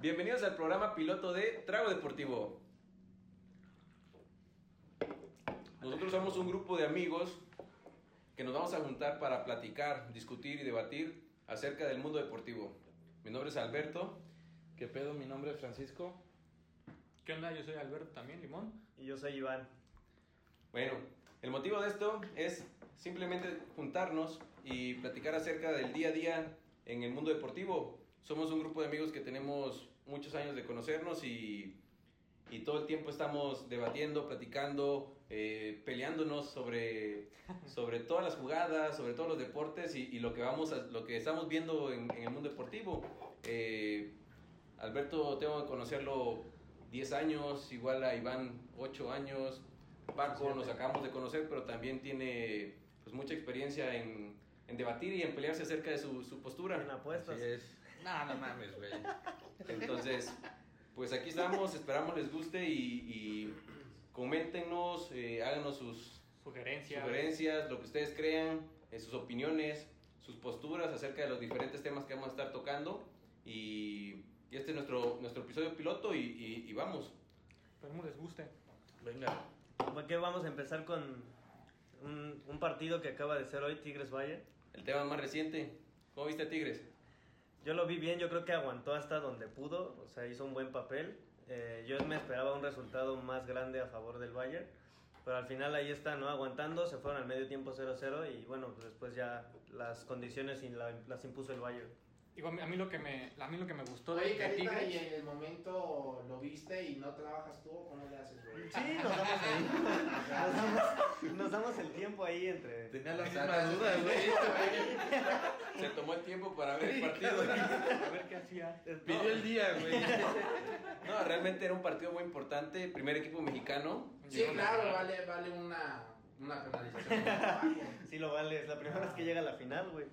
Bienvenidos al programa piloto de Trago Deportivo. Nosotros somos un grupo de amigos que nos vamos a juntar para platicar, discutir y debatir acerca del mundo deportivo. Mi nombre es Alberto. ¿Qué pedo? Mi nombre es Francisco. ¿Qué onda? Yo soy Alberto también, Limón. Y yo soy Iván. Bueno, el motivo de esto es simplemente juntarnos y platicar acerca del día a día en el mundo deportivo. Somos un grupo de amigos que tenemos muchos años de conocernos y, y todo el tiempo estamos debatiendo, platicando, eh, peleándonos sobre, sobre todas las jugadas, sobre todos los deportes y, y lo que vamos a- lo que estamos viendo en, en el mundo deportivo. Eh, Alberto tengo que conocerlo 10 años, igual a Iván 8 años, Paco nos acabamos de conocer, pero también tiene pues mucha experiencia en, en debatir y en pelearse acerca de su, su postura. En apuestas. Así es. No, no mames, güey. Entonces, pues aquí estamos, esperamos les guste y, y coméntenos, eh, háganos sus Sugerencias. sugerencias, lo que ustedes crean, eh, sus opiniones, sus posturas acerca de los diferentes temas que vamos a estar tocando. Y, y este es nuestro, nuestro episodio piloto y, y- y vamos. Esperemos les guste. Venga. ¿Por qué vamos a empezar con un, un partido que acaba de ser hoy, Tigres Valle? El tema más reciente. ¿Cómo viste a Tigres? Yo lo vi bien, yo creo que aguantó hasta donde pudo, o sea, hizo un buen papel. Eh, yo me esperaba un resultado más grande a favor del Bayern, pero al final ahí está, ¿no? Aguantando, se fueron al medio tiempo 0-0 y bueno, pues después ya las condiciones las impuso el Bayern. Digo, a mí lo que me, a mí lo que me gustó de, Oye, de Carita, Tigres. y en el momento lo viste y no trabajas tú, ¿cómo le haces, güey? Sí, nos damos ahí, nos damos, nos damos el tiempo ahí entre... Tenía la misma duda, güey. Se tomó el tiempo para ver el partido. A ver qué hacía. Pidió el día, güey. No, realmente era un partido muy importante. Primer equipo mexicano. Sí, claro, vale, vale una, una penalización. Sí lo vale, es la primera vez que llega a la final, güey.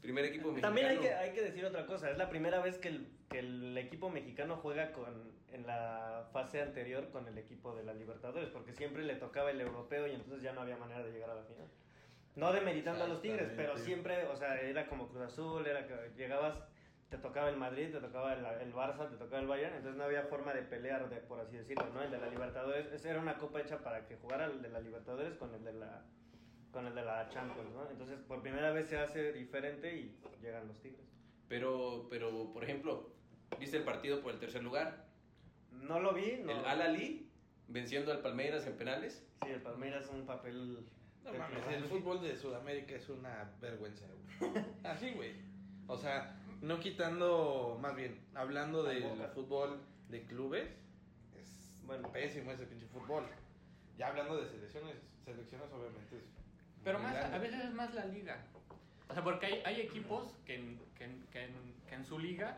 Primer equipo mexicano. También hay que, hay que decir otra cosa, es la primera vez que el, que el equipo mexicano juega con, en la fase anterior con el equipo de la Libertadores, porque siempre le tocaba el europeo y entonces ya no había manera de llegar a la final. No demeritando a los Tigres, pero siempre, o sea, era como Cruz Azul, era que llegabas, te tocaba el Madrid, te tocaba el, el Barça, te tocaba el Bayern, entonces no había forma de pelear, de, por así decirlo, ¿no? El de la Libertadores, esa era una copa hecha para que jugara el de la Libertadores con el de la con el de la Champions, ¿no? Entonces, por primera vez se hace diferente y llegan los Tigres. Pero, pero, por ejemplo, ¿viste el partido por el tercer lugar? No lo vi, no. El Al Ali venciendo al Palmeiras en penales. Sí, el Palmeiras es un papel. No mames, el fútbol de Sudamérica es una vergüenza, güey. Así, güey. O sea, no quitando, más bien, hablando del fútbol de clubes, es Bueno. pésimo ese pinche fútbol. Ya hablando de selecciones, selecciones obviamente es Pero más, a veces es más la liga. O sea, porque hay, hay equipos que en, que, en, que en- que en su liga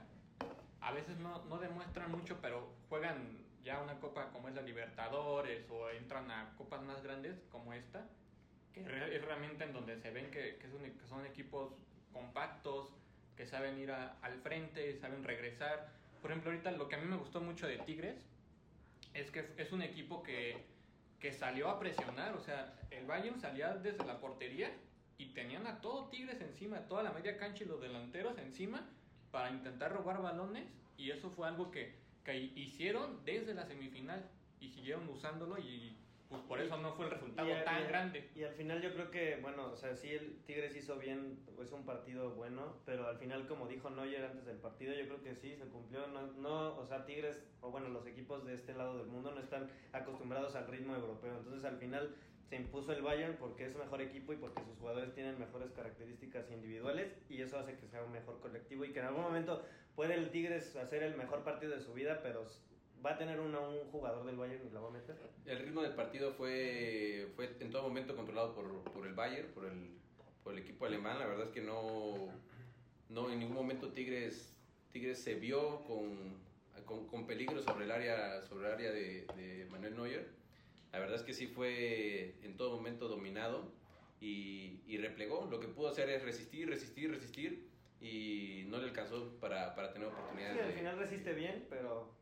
a veces no, no demuestran mucho, pero juegan ya una copa como es la Libertadores o entran a copas más grandes como esta, que es realmente en donde se ven que, que, es un- que son equipos compactos, que saben ir a- al frente, saben regresar. Por ejemplo, ahorita lo que a mí me gustó mucho de Tigres es que es un equipo que, que salió a presionar. O sea, el Bayern salía desde la portería y tenían a todo Tigres encima, toda la media cancha y los delanteros encima para intentar robar balones. Y eso fue algo que, que hicieron desde la semifinal y siguieron usándolo y pues por eso no fue el resultado Y tan y grande. Y al final yo creo que, bueno, o sea, sí el Tigres hizo bien, es un partido bueno, pero al final, como dijo Neuer antes del partido, yo creo que sí, se cumplió. No, no, o sea, Tigres, o bueno, los equipos de este lado del mundo no están acostumbrados al ritmo europeo. Entonces, al final se impuso el Bayern porque es mejor equipo y porque sus jugadores tienen mejores características individuales y eso hace que sea un mejor colectivo y que en algún momento puede el Tigres hacer el mejor partido de su vida, pero va a tener una- un jugador del Bayern y la va a meter. El ritmo del partido fue, fue en todo momento controlado por, por el Bayern, por el, por el equipo alemán. La verdad es que no, no en ningún momento Tigres, Tigres se vio con, con, con peligro sobre el área, sobre el área de, de Manuel Neuer. La verdad es que sí fue en todo momento dominado y, y replegó. Lo que pudo hacer es resistir, resistir, resistir y no le alcanzó para, para tener oportunidades. Sí, al final resiste bien, pero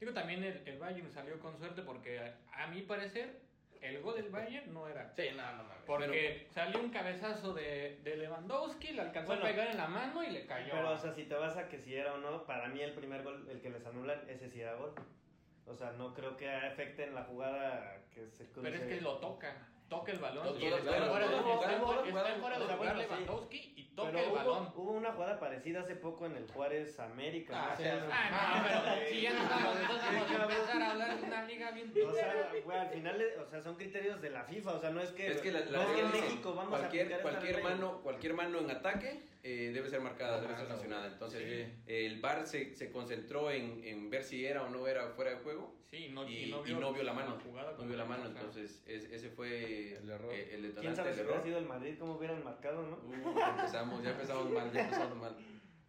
Digo, también el, el Bayern salió con suerte porque a, a mi parecer el gol del Bayern no era. Sí, no, no mames. Porque salió un cabezazo de, de Lewandowski, le alcanzó Bueno. a pegar en la mano y le cayó. Pero, o sea, si te vas a que si era o no, para mí el primer gol, el que les anulan, ese sí era gol. O sea, no creo que afecte en la jugada que se cruce. Pero es que lo toca. Toca el balón. Todo- y todo- está todo- fuera de- todo- está todo- fuera- todo- está fuera o de sea, lugar bueno, sí. Lewandowski y toca Pero el hubo, balón. Parecida hace poco en el Juárez América. Ah, ¿no? sí, O sea, sí. Ah, no, pero si ya no vamos, entonces vamos a empezar a hablar de una liga bien O sea, güey, al final, o sea, son criterios de la FIFA, o sea, no es que, Es que la, la no es que en México vamos cualquier, a cualquier mano, cualquier mano en ataque eh, debe ser marcada, debe ser Claro. sancionada. Entonces, Sí. el VAR se, se concentró en, en ver si era o no era fuera de juego Sí, no, y, y no vio la mano. jugada No vio la mano, entonces es- ese fue El error. eh, el detonante ¿Quién sabe si hubiera sido el Madrid, cómo hubieran marcado, no? Uh, ya empezamos, ya empezamos mal, ya empezamos mal.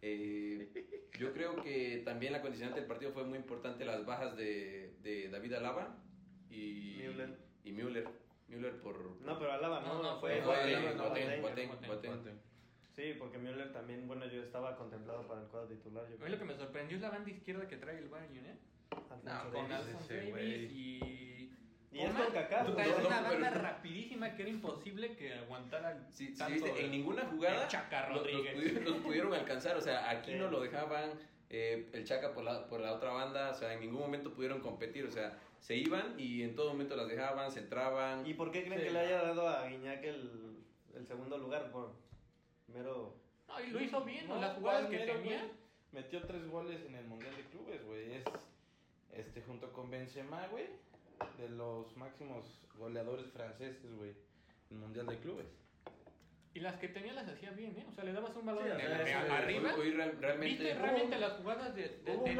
Eh, yo creo que también la condicionante del partido fue muy importante las bajas de, de David Alaba y Müller. y Müller. Müller por No, pero Alaba no, No, no, fue, no, Boateng, Sí, porque Müller también, bueno, yo estaba contemplado para el cuadro titular. Yo A mí lo que me sorprendió es la banda izquierda que trae el Bayern, ¿eh? Alfonso No, Con Davies güey. y... Y es con Kaká. es no, una pero- banda rapidísima que era imposible que aguantara Sí, sí, tanto de- en ninguna jugada los, los Rodríguez. pudi- los pudieron alcanzar, o sea, aquí Sí. no lo dejaban, eh, el Chaca por la, por la otra banda, o sea, en ningún momento pudieron competir, o sea, se iban y en todo momento las dejaban, se entraban. ¿Y por qué creen Sí, que le no. haya dado a Guiñac el, el segundo lugar? Por mero... No, y lo hizo bien, Las jugadas que tenía. güey, Metió tres goles en el Mundial de Clubes, güey. Es este junto con Benzema, güey, de los máximos goleadores franceses, güey, en el Mundial de Clubes. Y las que tenía las hacía bien, ¿eh? O sea, le dabas un Sí, de- eso- arriba. Hoy realmente... ¿Viste realmente las jugadas de,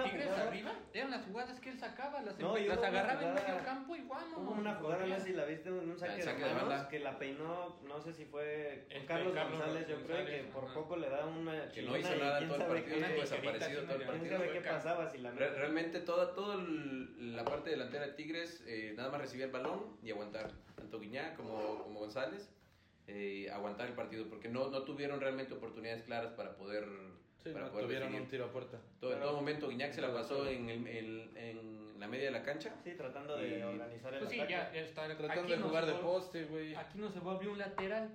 Tigres jugada- arriba? Eran las jugadas que él sacaba, las, No, las agarraba en medio campo y vámonos. Hubo una jugada, no sé si la viste, en un saque, de manos, banda. que la peinó, no sé si fue Este, Carlos, Carlos González, yo creo González, que por poco le da una Que no hizo nada todo el partido, pues desaparecido así todo el medio- ¿Quién partido. sabe qué Sueca. pasaba si la Re- realmente toda, todo el- la parte delantera de Tigres eh, nada más recibía el balón y aguantar, tanto Guiñá como, como González, eh, aguantar el partido, porque no, no tuvieron realmente oportunidades claras para poder, Sí, para no, poder tuvieron definir. un tiro a puerta. Todo, en todo momento Guiñac se la pasó en, el- en- en la media de la cancha. Sí, tratando de Y- organizar el Pues sí, ataque. ya, ya está. Tratando de jugar de poste, güey. Aquí no se volvió un lateral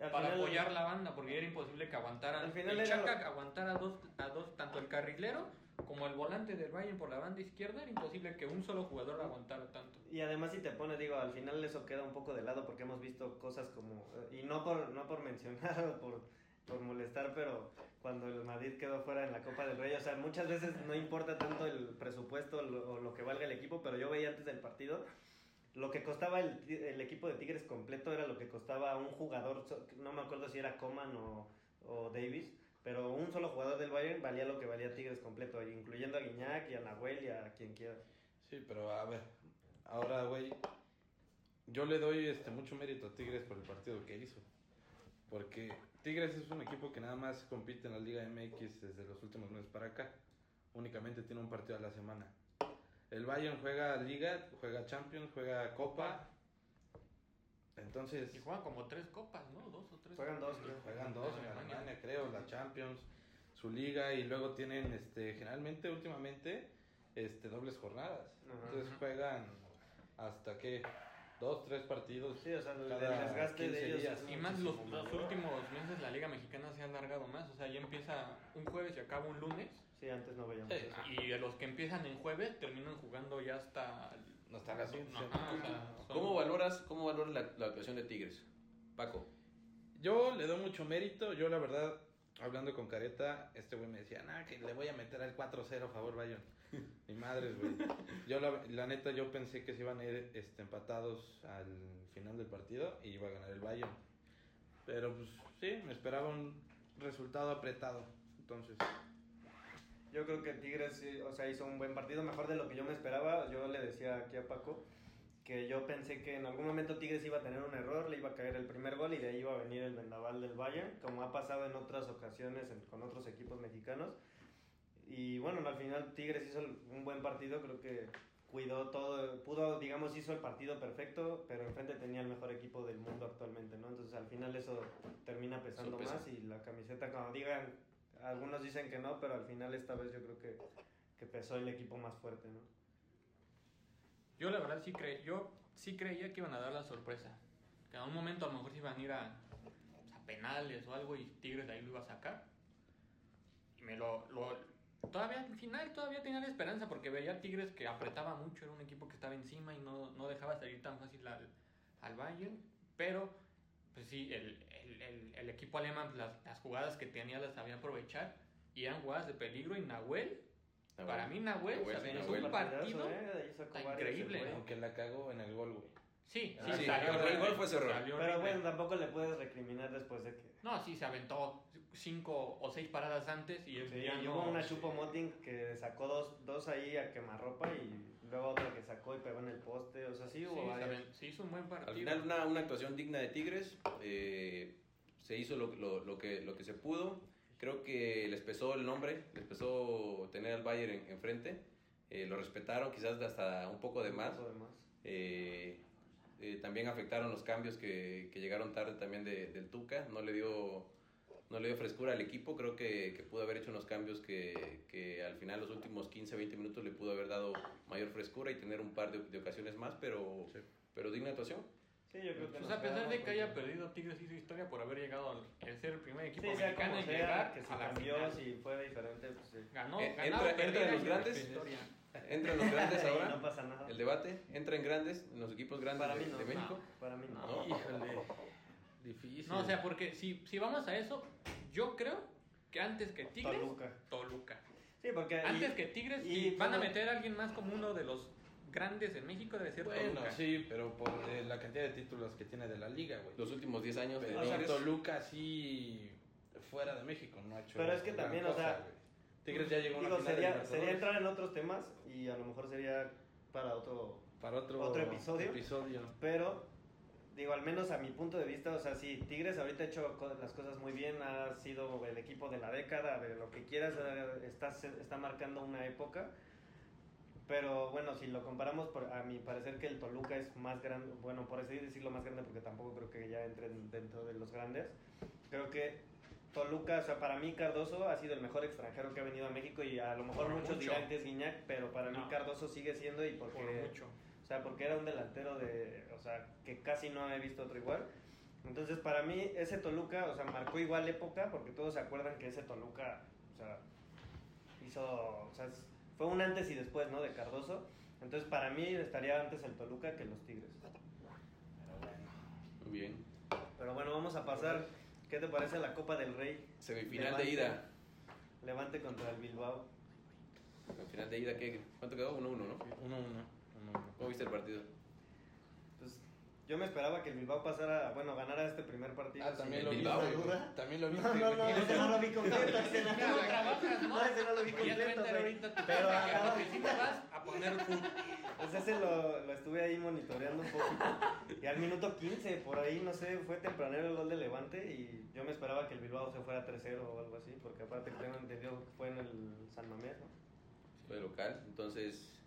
Al para final- apoyar la banda, porque era imposible que aguantara. Al final el Chaca aguantara a dos, a dos, tanto el carrilero como el volante del Bayern por la banda izquierda. Era imposible que un solo jugador aguantara tanto. Y además si te pones, digo, al final eso queda un poco de lado porque hemos visto cosas como, y no por, no por mencionar o por, por molestar, pero cuando el Madrid quedó fuera en la Copa del Rey, o sea, muchas veces no importa tanto el presupuesto o lo, o lo que valga el equipo, pero yo veía antes del partido, lo que costaba el, el equipo de Tigres completo era lo que costaba un jugador, no me acuerdo si era Coman o, o Davis, pero un solo jugador del Bayern valía lo que valía Tigres completo, incluyendo a Guiñac y a Nahuel y a quien quiera. Sí, pero a ver, ahora, güey, yo le doy este mucho mérito a Tigres por el partido que hizo. Porque Tigres es un equipo que nada más compite en la Liga MX desde los últimos meses para acá. Únicamente tiene un partido a la semana. El Bayern juega Liga, juega Champions, juega Copa. Entonces, Y juegan como tres copas, ¿no? Dos o tres. Juegan dos, creo. juegan dos en Alemania. Alemania, creo, la Champions, su liga y luego tienen este generalmente últimamente este dobles jornadas. Ajá. Entonces juegan hasta que dos, tres partidos. Sí, o sea, el, desgaste 15 de ellos días. Y más los, los últimos meses la Liga Mexicana se ha alargado más. O sea, ya empieza un jueves y acaba un lunes. Sí, antes no veíamos Sí. eso. Y de los que empiezan en jueves terminan jugando ya hasta. No está la siguiente Ajá, semana. o sea, son- ¿Cómo valoras, cómo valoras la, la actuación de Tigres? Paco. Yo le doy mucho mérito. Yo, la verdad, hablando con Careta, este güey me decía, nah, que le voy a meter al 4-0 a favor, Bayern. Mi madre, güey. Yo, la, la neta, yo pensé que se iban a ir este, empatados al final del partido y iba a ganar el Bayern. Pero, pues, sí, me esperaba un resultado apretado. Entonces, Yo creo que Tigres, o sea, hizo un buen partido, mejor de lo que yo me esperaba. Yo le decía aquí a Paco que yo pensé que en algún momento Tigres iba a tener un error, le iba a caer el primer gol y de ahí iba a venir el vendaval del Bayern, como ha pasado en otras ocasiones en- con otros equipos mexicanos. Y bueno, al final Tigres hizo un buen partido, creo que cuidó todo, pudo, digamos, hizo el partido perfecto, pero enfrente tenía el mejor equipo del mundo actualmente, ¿no? Entonces al final eso termina pesando más y la camiseta, como digan, algunos dicen que no, pero al final esta vez yo creo que, que pesó el equipo más fuerte, ¿no? Yo la verdad sí creo, yo sí creía que iban a dar la sorpresa. Que en un momento a lo mejor se iban a ir a, pues, a penales o algo y Tigres de ahí lo iba a sacar. Y me lo, lo- Todavía al final todavía tenía la esperanza porque veía a Tigres que apretaba mucho, era un equipo que estaba encima y no, no dejaba salir tan fácil al, al Bayern. Pero, pues sí, el, el, el, el equipo alemán, las, las jugadas que tenía las sabía aprovechar y eran jugadas de peligro. Y Nahuel, Nahuel. para mí Nahuel, Nahuel, o sea, Nahuel. un partido. ¿eh? Increíble. Aunque la cagó en el gol, güey. Sí, Ah, sí, sí, salió el gol- el horrible, gol fue ese error. salió Pero horrible. bueno, tampoco le puedes recriminar después de que. No, sí, se aventó cinco o seis paradas antes y Sí, ya y no- hubo una Chupo Moting que sacó dos, dos ahí a quemarropa y luego otra que sacó y pegó en el poste. O sea, sí Sí, hubo varias. aven- se hizo un buen partido. Al final una, una actuación digna de Tigres. eh, se hizo lo, lo- lo que, lo que se pudo. Creo que les pesó el nombre, les pesó tener al Bayern en- enfrente. Eh, lo respetaron quizás hasta un poco de más. Un poco de más. Eh, eh, también afectaron los cambios que, que llegaron tarde también de- del Tuca. No le dio no le dio frescura al equipo. Creo que, que pudo haber hecho unos cambios que, que al final, los últimos 15, 20 minutos, le pudo haber dado mayor frescura y tener un par de, de ocasiones más, pero, pero digna actuación. Sí, yo creo que Pues a pesar de que haya perdido Tigres hizo historia por haber llegado al el ser el primer equipo Sí, sea mexicano en sea, llegar que si a la cambió, final. si fue diferente, pues sí. Ganó, Eh, ganado, entra- entra en los y grandes. historia. Entran los grandes Y ahora. no pasa nada. El debate entra en grandes, en los equipos grandes Para mí de, no. de México. Para mí no. No. Híjole. Difícil. No, o sea, porque si, si vamos a eso, yo creo que antes que Tigres, Toluca. Toluca. Sí, porque. y- Antes que Tigres, y van a meter a alguien más como uno de los grandes en México, debe ser Bueno, Toluca. sí, pero por eh, la cantidad de títulos que tiene de la liga, güey. Los últimos 10 años de o sea, Tigres. Toluca sí fuera de México no ha hecho Pero es que también, o sea. Tigres ya llegó a una final de sería, sería entrar en otros temas y a lo mejor sería para otro. para otro, otro episodio. episodio. Pero, digo, al menos a mi punto de vista, o sea, sí, Tigres ahorita ha hecho las cosas muy bien, ha sido el equipo de la década, de lo que quieras, eh, está, está marcando una época. Pero bueno, si lo comparamos, por- a mi parecer que el Toluca es más grande, bueno, por así decirlo más grande, porque tampoco creo que ya entren dentro de los grandes. Creo que Toluca, o sea, para mí Cardoso ha sido el mejor extranjero que ha venido a México y a lo mejor Por muchos mucho. dirán que es Guiñac, pero para mí No. Cardoso sigue siendo y porque... Por mucho. O sea, porque era un delantero de, o sea, que casi no he visto otro igual. Entonces, para mí, ese Toluca, o sea, marcó igual época, porque todos se acuerdan que ese Toluca, o sea, hizo, o sea, es- fue un antes y después, ¿no? De Cardoso. Entonces, para mí, estaría antes el Toluca que los Tigres. Muy bien. Pero bueno, vamos a pasar, ¿qué te parece la Copa del Rey? Semifinal de ida. Levante contra el Bilbao. Semifinal de ida, ¿qué? ¿cuánto quedó? 1-1, ¿no? Uno, uno, uno, uno. ¿Cómo viste el partido? Yo me esperaba que el Bilbao pasara, bueno, ganara este primer partido. Ah, también lo vi. Bilbao, güey. duda. También lo vi. No, no, no, ese no lo vi completo. ese no, no trabajas, ¿no? No, ese no lo vi completo, Pero a vas a poner. Pues ese lo, lo estuve ahí monitoreando un poquito. Y al minuto 15, por ahí, no sé, fue tempranero el gol de Levante y yo me esperaba que el Bilbao se fuera 3-0 o algo así, porque aparte que tengo entendido que fue en el San Mamés, ¿no? Fue local. Entonces,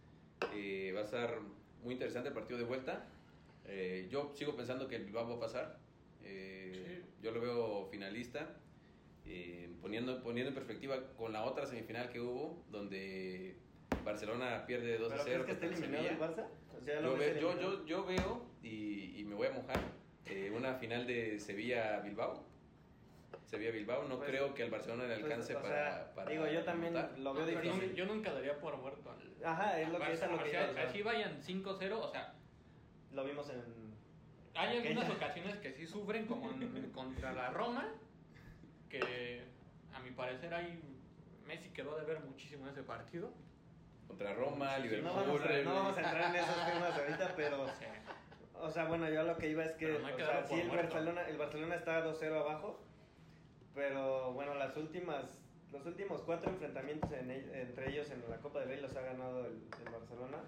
eh, va a estar muy interesante el partido de vuelta. Eh, yo sigo pensando que el Bilbao va a pasar. Eh, Yo lo veo finalista. Eh, poniendo, poniendo en perspectiva con la otra semifinal que hubo, donde Barcelona pierde 2 ¿Pero 0 crees que el eliminado el Sevilla. Barça? O sea, lo Yo, ves ve- yo, yo, yo veo, y, y me voy a mojar, eh, una final de Sevilla-Bilbao. Sevilla-Bilbao, no Pues, creo que al Barcelona le Pues, alcance o para, sea, para Digo, yo también lo veo No, difícil. yo nunca daría por muerto al. Ajá, es lo que, Barça. es lo que o o así vayan 5-0, o sea, lo vimos en... hay Aquella. algunas ocasiones que sí sufren, como en- contra la Roma, que a mi parecer ahí Messi quedó de ver muchísimo en ese partido. Contra Roma, Liverpool. No vamos, a, no vamos a entrar en esos temas ahorita, pero... O sea, O sea, bueno, yo lo que iba es que, hay o sea, sí, el muerto. Barcelona, el Barcelona está 2-0 abajo, pero bueno, las últimas, los últimos cuatro enfrentamientos en entre ellos en la Copa del Rey los ha ganado el, el Barcelona.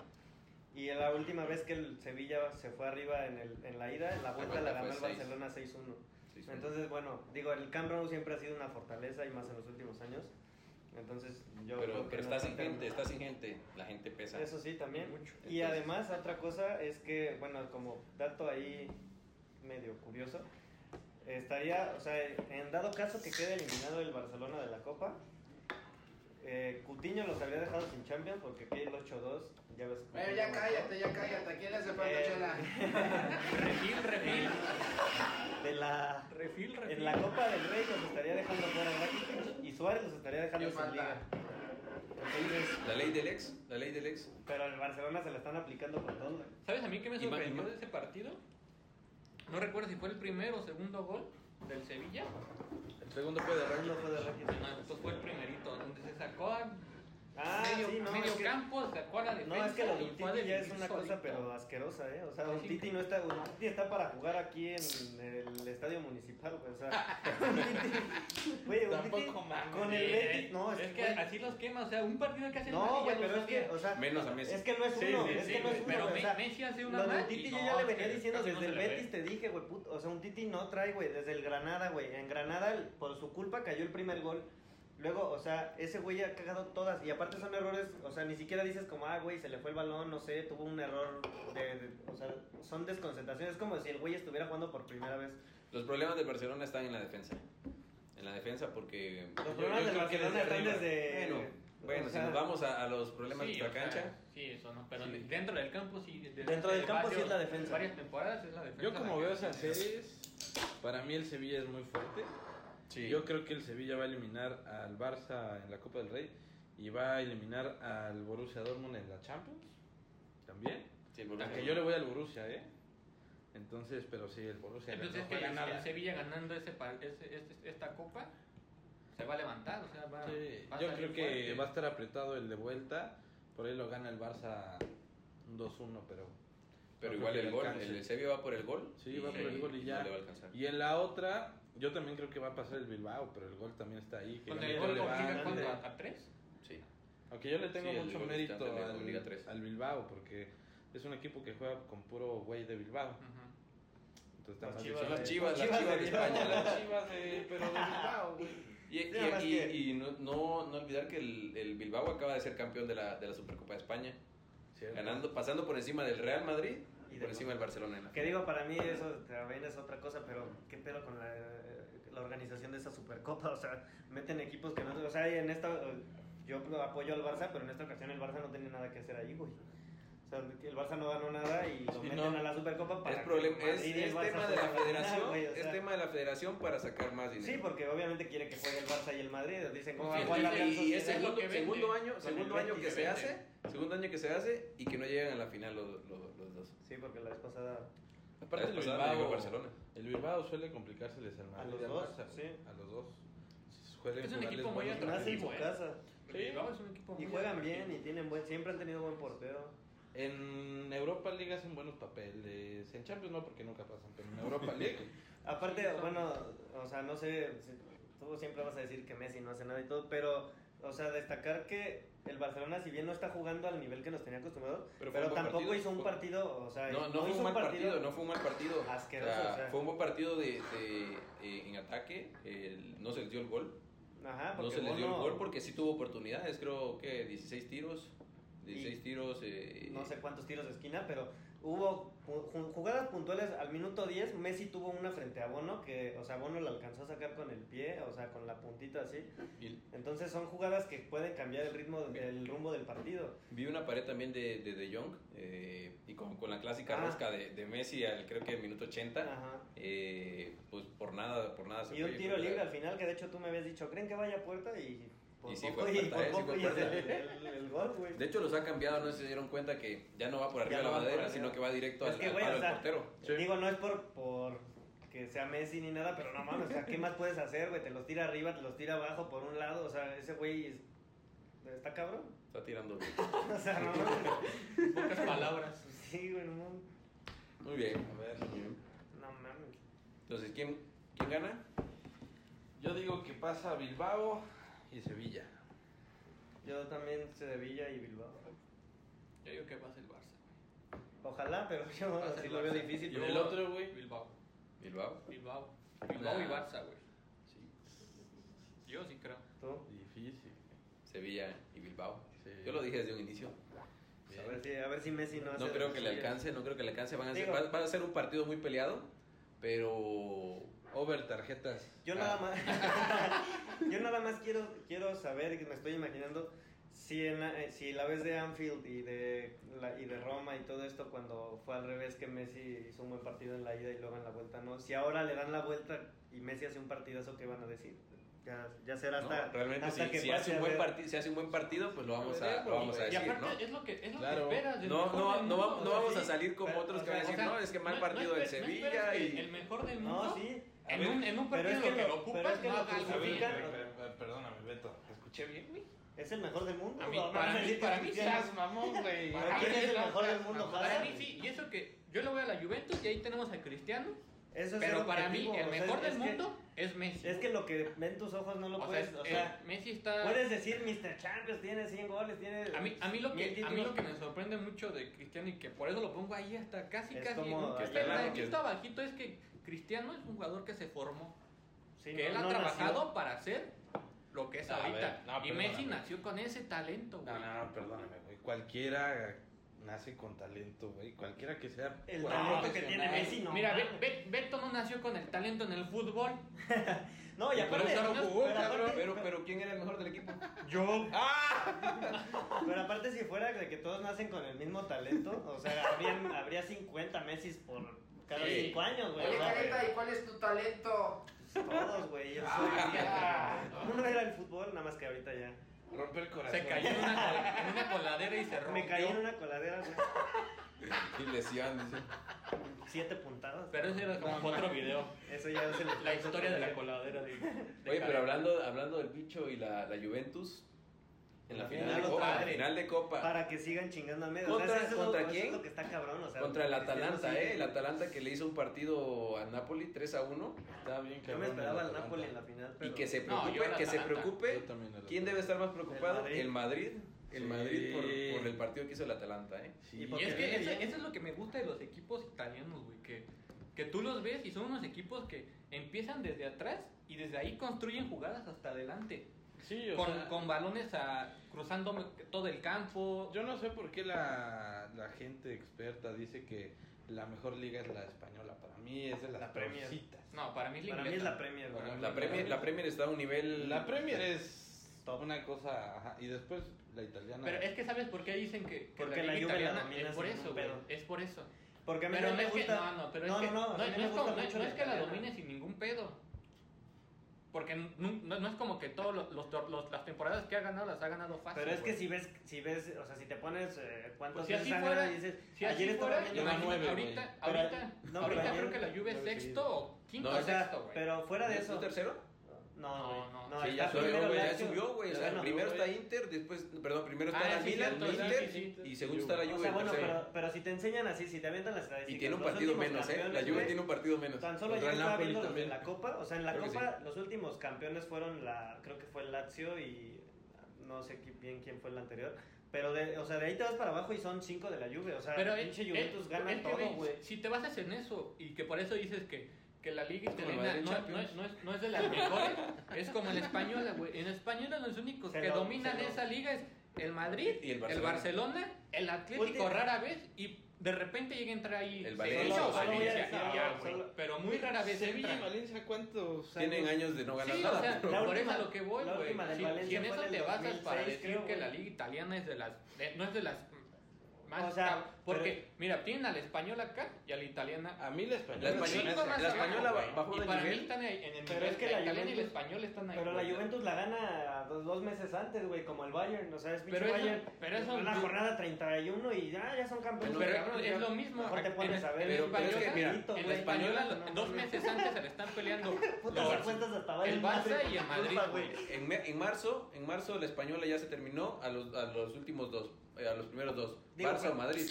Y la última vez que el Sevilla se fue arriba en, el, en la ida, en la vuelta la ganó el. Barcelona 6-1. Sí, sí. Entonces, bueno, digo, el Camp Nou siempre ha sido una fortaleza y más en los últimos años. Entonces, yo creo pero que pero no está sin gente, está sin gente. La gente pesa. eso sí, también. Mucho. Y Entonces- además, otra cosa es que, bueno, como dato ahí medio curioso, estaría, o sea, en dado caso que quede eliminado el Barcelona de la Copa, eh, Cutiño los habría dejado sin Champions porque aquí el 8-2, ya ves. Bueno, ya cállate, ya cállate. ¿Quién le hace falta Eh, chela? Refil, refil. De la, Refil, refil. en la Copa del Rey los estaría dejando fuera Rakitic y Suárez los estaría dejando ¿Qué sin falta? liga. Entonces, La ley del ex, la ley del ex. pero al Barcelona se la están aplicando con todo. ¿Sabes a mí qué me sorprendió de ese partido? No recuerdo si fue el primero o segundo gol del Sevilla. El segundo fue de Rakitic. No fue de Rakitic. No, pues fue el primerito, donde se sacó a Ah, medio, sí, no, medio es que- campo, sacó a la defensa. No, es que lo de Titi ya es una cosa solito. pero asquerosa, ¿eh? O sea, un Sí. Titi no está, un Titi está para jugar aquí en el estadio municipal, güey, o sea, un Titi, güey, un Titi Tampoco mames. con el Sí, Betis, no, es, es que, güey, así los quema, o sea, un partido que hace no, güey, pero es que, o sea, Menos a Messi. es que no es uno, sí, es sí, que no es uno, pero o sea, Messi hace una mal Titi yo no, ya le es venía diciendo desde el. Betis te dije, güey, puto, o sea, un Titi no trae, güey, desde el Granada, güey, en Granada por su culpa cayó el primer gol. Luego, o sea, ese güey ha cagado todas. Y aparte son errores, o sea, ni siquiera dices como, ah, güey, se le fue el balón, no sé, tuvo un error de, de- o sea, son desconcentraciones. Es como si el güey estuviera jugando por primera vez. Los problemas del Barcelona están en la defensa. En la defensa porque... Los problemas del Barcelona desde están desde... Bueno, bueno, o si sea, nos vamos a, a los problemas Sí, de nuestra o sea, cancha... Sí, eso no, pero Sí. dentro del campo sí. desde Dentro del campo sí es varios- la defensa. Varias temporadas es la defensa. Yo como la veo esas series, para mí el Sevilla es muy fuerte. Sí. Yo creo que el Sevilla va a eliminar al Barça en la Copa del Rey y va a eliminar al Borussia Dortmund en la Champions. También. Sí, Aunque yo le voy al Borussia, ¿eh? Entonces, pero sí, el Borussia Entonces es que el, Sevilla ganando ese, par- ese- este- esta copa se va a levantar, o sea, va, Sí, va a yo creo que fuerte. va a estar apretado el de vuelta. Por ahí lo gana el Barça un 2-1, pero... Pero no igual el gol, alcance. el Sevilla va por el gol. Sí, va por el gol y ya. No le va a alcanzar. Y en la otra, yo también creo que va a pasar el Bilbao, pero el gol también está ahí. Que el le gol obliga a, tres. Sí. Aunque yo le tengo Sí, mucho mérito al, tres. al Bilbao, porque es un equipo que juega con puro güey de Bilbao. Ujú. Entonces está Las Chivas Son las de- chivas, las Chivas chivas de de España. Las- Chivas de, pero de Bilbao, güey. Y, y- y- que- y no, no, no olvidar que el, el Bilbao acaba de ser campeón de la, de la Supercopa de España, Cierto. ganando, pasando por encima del Real Madrid Y y por encima del Barcelona. Que digo, para mí eso también es otra cosa, pero qué pedo con la, la organización de esa Supercopa. O sea, meten equipos que no. O sea, en esta. Yo apoyo al Barça, pero en esta ocasión el Barça no tenía nada que hacer ahí, güey. O sea, el Barça no ganó nada y lo Sí, meten no. a la Supercopa para. es, que problema, es, es tema de la federación, güey, o es sea. tema de la federación para sacar más dinero. Sí, porque obviamente quiere que juegue el Barça y el Madrid. Dicen, ¿cómo va a jugar la y, y es es segundo, que segundo año, segundo el año que se hace, segundo año que se hace y que no llegan a la final los, los, los dos. Sí, porque la vez pasada. Aparte el Bilbao, Barcelona. el Bilbao suele complicárseles al A Madrid los y al dos, Barça, sí. A los dos. Suelen Es un equipo muy atractivo, su ¿eh? casa. El Bilbao es un equipo Y muy juegan atractivo. bien y tienen buen. Siempre han tenido buen portero. En Europa League hacen buenos papeles. En Champions no, porque nunca pasan, pero en Europa League. Aparte, Sí, bueno, o sea, no sé, tú siempre vas a decir que Messi no hace nada y todo, pero, o sea, destacar que el Barcelona, si bien no está jugando al nivel que nos tenía acostumbrados, Pero tampoco partido, hizo un partido, o sea, No, no fue hizo un mal partido, no fue un mal partido. Asqueroso, O sea, o sea. Fue un buen partido de, de, eh, en ataque, el- no se les dio el gol. Ajá, No se les dio el gol porque sí tuvo oportunidades, creo que 16 tiros. 16 Y tiros. eh, no sé cuántos tiros de esquina, pero hubo ju- ju- jugadas puntuales al minuto 10. Messi tuvo una frente a Bono, que, o sea, Bono la alcanzó a sacar con el pie, o sea, con la puntita así. Entonces son jugadas que pueden cambiar el ritmo, el rumbo del partido. vi una pared también de De, de Jong eh, y con, con la clásica Ah. rosca de, de Messi al creo que minuto 80. Ajá. eh, pues por nada, por nada se Y un tiro libre al final, que de hecho tú me habías dicho, ¿creen que vaya a puerta? Y por Y sí fue puerta, eh, sí el, puerta. el- el gol, güey. De hecho los ha cambiado, no sé si se dieron cuenta que ya no va por arriba Ya la no madera, sino que va directo Es al, que, al güey, palo o del sea, portero. Sí. Digo, no es por, por que sea Messi ni nada, pero no mames, o sea, ¿qué más puedes hacer, güey? Te los tira arriba, te los tira abajo por un lado, o sea, ese güey es- está cabrón. Está tirando bien. O sea, no mames. Pocas palabras. Sí, güey, no mames. Muy bien. A ver, Muy bien. No mames. Entonces, ¿quién, quién gana? yo digo que pasa Bilbao y Sevilla. Yo también sé de Villa y Bilbao. Yo digo que pasa el Barça. Ojalá, pero yo así lo veo Barça. difícil. ¿Y el otro, güey? Bilbao. Bilbao. Bilbao. Bilbao y Nah. Barça, güey. Sí. Yo sí creo. ¿Tú? Difícil. Sevilla y Bilbao. Sí. Yo lo dije desde un inicio. A ver, si, a ver si Messi no hace... No creo que le alcance, no creo que le alcance. Van a ser, Digo- va, va a ser un partido muy peleado, pero Over tarjetas. Yo Ah, nada más yo nada más quiero quiero saber que me estoy imaginando si en la, eh, si la vez de Anfield y de la- y de Roma y todo esto cuando fue al revés que Messi hizo un buen partido en la ida y luego en la vuelta no si ahora le dan la vuelta y Messi hace un partidazo qué van a decir ya, ya será No, hasta realmente hasta si, que si hace un buen partido, si hace un buen partido, pues lo vamos a, lo vamos a Y decir, aparte ¿no? es lo que, es lo Claro. que esperas. No, no, no, mundo, va- no vamos a salir como pero, otros o que van a decir, o sea, no, es que mal no- partido no del no Sevilla y... El mejor del mundo. no sí En ver, un, en un pero partido es que lo que lo- lo pero ocupas es que no lo haga Perdóname, Beto. ¿Escuché bien, güey? es el mejor del mundo A mí- ¿no? para No, mí- sí, para mí. Seas mamón, güey. Para quién es el mejor del mundo, Para mí sí, y eso que yo le voy a la Juventus y ahí tenemos a Cristiano, eso es pero para mí el o sea, mejor del que- mundo es Messi. es que lo que ven tus ojos no lo o puedes es- o sea Messi está Puedes decir Mr. Champions tiene 100 goles, tiene a mí, a mí lo que a mí lo que me sorprende mucho de Cristiano y que por eso lo pongo ahí hasta casi Es casi como que está, ¿no? aquí que- está bajito es que Cristiano es un jugador que se formó, Sí, que no- él ha no trabajado nació. para ser lo que es A ahorita. ver, no, y. Messi nació con ese talento, güey. No, no, no, perdóname, güey. Cualquiera nace con talento, güey. Cualquiera que sea. El talento que tiene. Messi no. Mira, mames. Be- Be- Beto no nació con el talento en el fútbol. No, y Pero aparte, no pero aparte- Pero, pero, pero, ¿quién era el mejor del equipo? Yo. pero aparte si fuera de que todos nacen con el mismo talento, o sea, habrían, habría 50 Messi por cada Sí. 5 años, güey. Oye, Careta, ¿y cuál es tu talento? Todos, güey. Yo soy. Ah. Uno era el fútbol, nada más que ahorita ya. Romper el corazón. Se cayó en una, col- en una coladera y se rompió. Me caí en una coladera, güey. Y lesión, dice. Siete puntadas. Pero ese era como No, otro video. Eso ya es el- La historia de la coladera de. de Oye, pero hablando, hablando del bicho y la, la Juventus, en la, final, final de Copa, vez. final de Copa, Para que sigan chingando a medio. ¿Contra- o sea, eso es lo- contra eso quién? es lo que está cabrón, o sea. contra el Atalanta, ¿eh? El Atalanta que le hizo un partido a Napoli 3 a 1 Está bien, Yo cabrón, me esperaba el al. Napoli en la final, pero. y que se preocupe, yo que se preocupe. Yo ¿Quién debe estar más preocupado? El El Madrid. El Sí. Madrid por, por el partido que hizo el Atalanta, ¿eh? Sí. Y es que eso, eso es lo que me gusta de los equipos italianos, güey. Que, que tú los ves y son unos equipos que empiezan desde atrás y desde ahí construyen jugadas hasta adelante. Sí, o Con, sea, con balones a, cruzando todo el campo. Yo no sé por qué la, la gente experta dice que la mejor liga es la española. Para mí es de las La Premier. No, para mí es la Para mí es la Premier. Para La Premier, la Premier está a un nivel... La Premier es Top. una cosa, ajá, y después la italiana. Pero es que sabes por qué dicen que, que Porque la Juve la domina es por eso, güey. Es por eso. Porque a mí Pero no me es que gusta. no, no, pero no, es que no, no, no, no es gusta como, no, es que la domine sin ningún pedo. Porque no, no, no es como que todas los, los- los- las temporadas que ha ganado las ha ganado fácil. Pero es que si ves, si ves, o sea, si te pones eh, cuántos Pues si así fuera- ganado y dices, Si así ayer estaba fuera, nueve, ahorita. Pero- ahorita, no, ahorita creo ayer- que la Juve es sexto o quinto No, o sexto, güey. pero fuera de ¿Es eso. un tercero? No, No, no. no, sí, ya subió, güey, ya subió, güey. O sea, bueno, primero está Inter, después, perdón, primero está Ah, la sí, Milan, cierto, sí, Inter, sí, sí. y segundo está la O Juve. sea, bueno, pero, pero si te enseñan así, si te avientan las estadísticas. y tiene un partido menos, ¿eh? La Juve tiene un partido menos. Tan solo yo el estaba viendo los de también. la Copa, o sea, en la Creo Copa los últimos campeones fueron la, creo que fue el Lazio y no sé qui- bien quién fue el anterior, pero de, o sea, de ahí te vas para abajo y son cinco de la Juve, o sea, Pero pinche es- Juventus gana todo, güey, güey. Si te basas en eso y que por eso dices que, que la liga el italiana no, no, no, es, no es de las mejores, es como en la española, güey. En española los únicos Se que lo- dominan se lo- esa liga es el Madrid, Y el el Barcelona. Barcelona, el Atlético Último. rara vez y de repente llega a entrar ahí El Sevilla Valencia, o solo- solo a Valencia, y ya, güey. solo- Pero muy rara vez Sevilla y. Valencia, ¿cuántos Tienen años de no ganar Sí, nada. o sea, por última- eso a lo que voy, güey. Si, si en eso te el basas para 2006, decir creo, que güey. la liga italiana es de las. de- no es de las más. O sea, porque, mira, tienen a la española acá y a la italiana. A mí la española. La española- más la española güey. bajó y de para nivel. mí están en el Pero nivel es que la la italiana y la Juventus- española están ahí. Pero la. Juventus la gana dos, dos meses antes, güey, como el Bayern, o sea, es pinche Pero eso- Bayern. pero eso- en la jornada 31 y ya, ya son campeones. Pero cabrón, es lo mismo. Mejor te en- pones a ver. en pero- la pero es que, española- mira, en la española, dos meses antes se le están peleando cuentas hasta el Barça y el Madrid. En, me- en marzo, en marzo la española ya se terminó a los, últimos dos, a los primeros dos, Digo, Barça pero- o Madrid.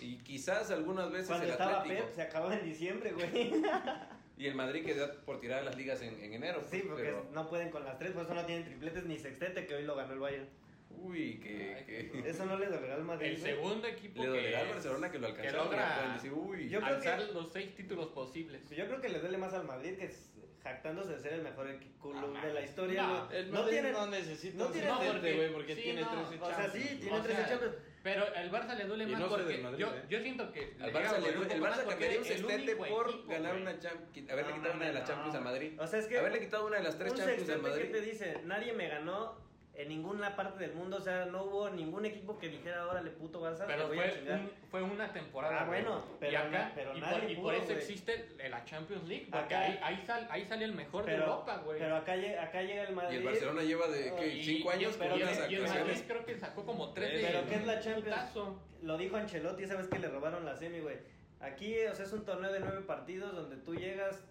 Y quizás algunas veces Cuando el estaba Atlético. Pep, se acababa en diciembre, güey. Y el Madrid queda por tirar las ligas en, en enero. Sí, pues, porque pero- no pueden con las tres, por eso no tienen tripletes ni sextete, que hoy lo ganó el Bayern. Uy, que, que- Eso no le dolerá al Madrid. El güey. segundo equipo le dolerá al que, Barcelona que lo que alcanzaron. logra pueden decir, uy, Yo creo que- los seis títulos posibles. Yo creo que le duele más al Madrid que es jactándose de ser el mejor equipo No, historia. no, güey. El no Madrid tienen, no necesita no sextete, porque- güey, porque sí, tiene no, 13 O sea, sí, Champions, tiene O 13 sea, Champions. Pero el Barça le duele Y más porque del Madrid, yo, ¿eh? yo siento que Al Barça, le duele- el Barça porque cambiaría un sestete por equipo, ganar güey. una Champions. Haberle No, quitado una de las no. Champions al Madrid. O sea, es que Haberle quitado una de las tres un Champions al Madrid. te dice, nadie me ganó en ninguna parte del mundo, o sea, no hubo ningún equipo que dijera, órale, puto Barça, Pero voy a fue, chingar. un- fue una temporada. Ah, bueno, pero y acá, na- pero y, nadie por, y por eso existe la Champions League. Porque Acá- ahí, ahí, sal- ahí sale el mejor de Europa, güey. pero acá, acá llega el Madrid. Y el Barcelona lleva de ¿qué? Y- cinco y- años pero con y- unas y el Madrid actuaciones. creo que sacó como tres Pero de- Pero ¿qué es la Champions? putazo. Lo dijo Ancelotti esa vez que le robaron la semi, güey. Aquí, o sea, es un torneo de nueve partidos donde tú llegas,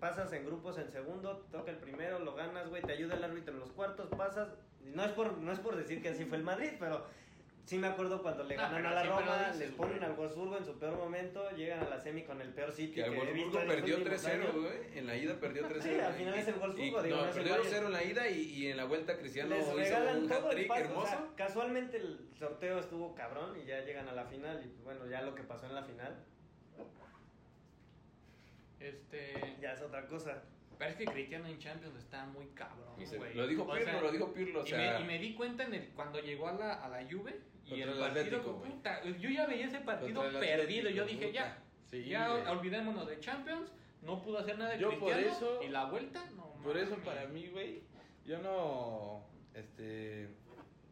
pasas en grupos en segundo, toca el primero, lo ganas, güey, te ayuda el árbitro en los cuartos, pasas. Y No es por, no es por decir que así fue el Madrid, pero sí me acuerdo cuando le No, ganan pero a la Roma, dices, les ponen güey. al Wolfsburgo en su peor momento, llegan a la semi con el peor City Que el he visto Wolfsburgo perdió últimos 3-0, años. güey. En la ida perdió 3-0. Sí, al final es el Wolfsburgo, Y- digo, no, el perdió Bayern. 2-0 en la ida y, y en la vuelta Cristiano Les hizo regalan un todo el hat-trick hermoso. o sea, casualmente el sorteo estuvo cabrón y ya llegan a la final y bueno, ya lo que pasó en la final Este, ya es otra cosa. Pero es que Cristiano en Champions está muy cabrón, Y güey. lo dijo O Pirlo, sea, lo dijo Pirlo, o y, sea, me, y me di cuenta en el, cuando llegó a la, a la Juve y el el partido, Atlético, puta, yo ya veía ese partido perdido. Atlético, Yo dije, ya, puta. Sí, ya güey. olvidémonos de Champions. No pudo hacer nada de Yo por Cristiano. eso- y la vuelta, no. Por eso para mí, güey, yo no este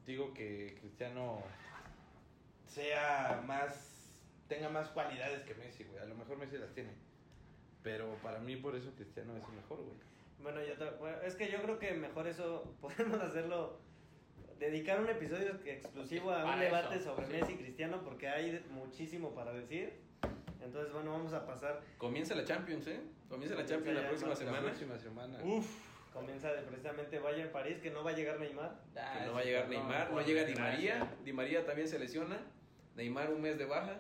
digo que Cristiano sea más tenga más cualidades que Messi, güey. A lo mejor Messi las tiene. Pero para mí por eso Cristiano es el mejor, güey. Bueno, yo bueno, es que yo creo que mejor eso podemos hacerlo. Dedicar un episodio exclusivo a un debate eso, sobre sí. Messi y Cristiano porque hay muchísimo para decir. Entonces, bueno, vamos a pasar. comienza la Champions, ¿eh? Comienza la Champions la próxima La semana. próxima semana. Uf. Comienza de precisamente Bayern París, que no va a llegar Neymar. Ah, Que no ese va a llegar Neymar, no llega Di. María. Di María también se lesiona. Neymar un mes de baja.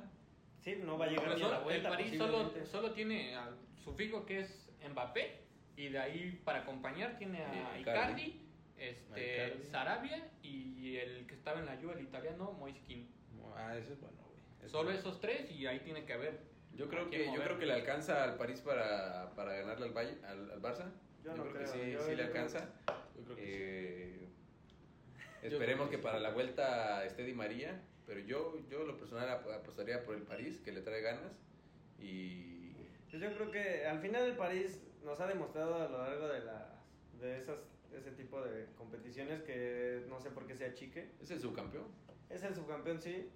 Sí, no va a llegar ni a la solo- el vuelta. París solo, solo tiene al sufijo que es Mbappé. Y de ahí para acompañar tiene a Eh, Icardi, Icardi. este, Icardi. Sarabia y el que estaba en la Juve, el italiano, Moiskin. Ah, ese es bueno, güey. Solo es esos tres y ahí tiene que haber. Yo creo ¿A que yo creo que le alcanza al París para, para ganarle al, Valle, al, al Barça. Yo Yo, no creo, creo, que sí, yo- sí yo le alcanza. Yo creo que sí. Eh, esperemos que que para sí. la vuelta esté Di María, pero yo yo lo personal ap- apostaría por el París, que le trae ganas y yo creo que al final el París nos ha demostrado a lo largo de la de esas ese tipo de competiciones que no sé por qué se achique. es el subcampeón Es el subcampeón sí,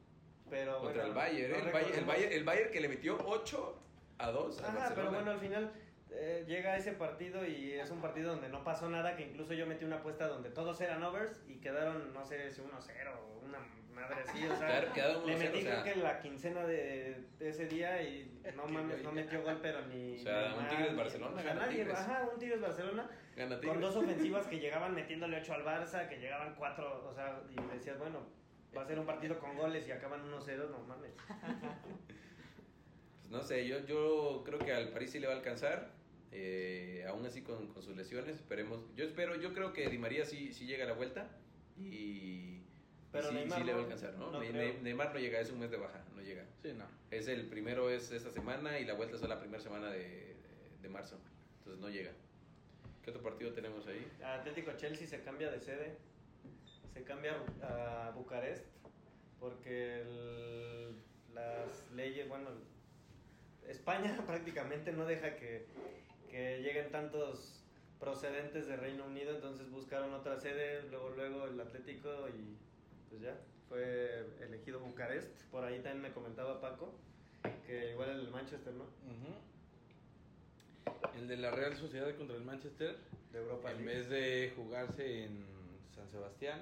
pero contra bueno, el Bayern, no ¿eh? el, Bayern, el, Bayern, el Bayern que le metió 8 a 2 al Ajá, pero bueno, al final eh, llega ese partido y es un partido donde no pasó nada, que incluso yo metí una apuesta donde todos eran overs y quedaron, no sé si 1-0 o una madre así, o sea, quedaron le 1-0, metí o sea, creo que la quincena de, de ese día y no mames, no metió gol, pero ni... O sea, un Tigres Barcelona, o sea, gana nadie, Tigres. ajá, un Tigres Barcelona gana con dos ofensivas que llegaban metiéndole 8 al Barça, que llegaban 4, o sea, y decías, bueno, va a ser un partido con goles y acaban 1-0, no mames. Pues no sé, yo, yo creo que al París sí le va a alcanzar. eh, aún así con, con sus lesiones, esperemos. Yo espero, yo creo que Di María sí, sí llega a la vuelta y, Pero sí, Neymar sí le va a no, alcanzar, ¿no? Ne- Neymar no llega, es un mes de baja, no llega. Sí, no. Es el primero es esta semana y la vuelta es la primera semana de, de, de marzo. Entonces no llega. ¿Qué otro partido tenemos ahí? Atlético Chelsea se cambia de sede, se cambia a Bucarest, porque el- las leyes, bueno, España prácticamente no deja que, que lleguen tantos procedentes de Reino Unido, entonces buscaron otra sede, luego luego el Atlético y pues ya, fue elegido Bucarest, por ahí también me comentaba Paco, que igual el Manchester, ¿no? El de la Real Sociedad contra el Manchester, De Europa en League. vez de jugarse en San Sebastián,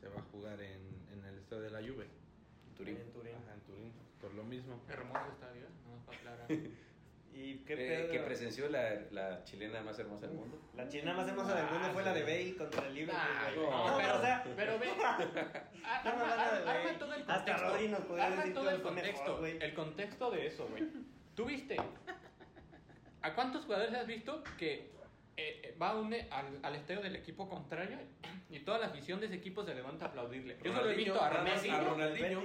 se va a jugar en, en el estadio de la Juve. Turín. En Turín. Ajá, en Turín. Por lo mismo. Hermoso estadio, no para aclarar. ¿Y qué Eh, pedo? que presenció la, la chilena más hermosa del mundo. La chilena más hermosa del mundo fue la de Bale contra el Liverpool. Ah, no, No, pero, o sea, pero ve, arma, todo el Hasta contexto. Rodri nos podría arma decir todo el mejor, contexto, güey. el contexto de eso, güey. ¿Tú viste? ¿A cuántos jugadores has visto que eh, eh, va un, al, al estadio del equipo contrario y toda la afición de ese equipo se levanta a aplaudirle? Yo solo he visto a Ronaldinho. a Ronaldinho.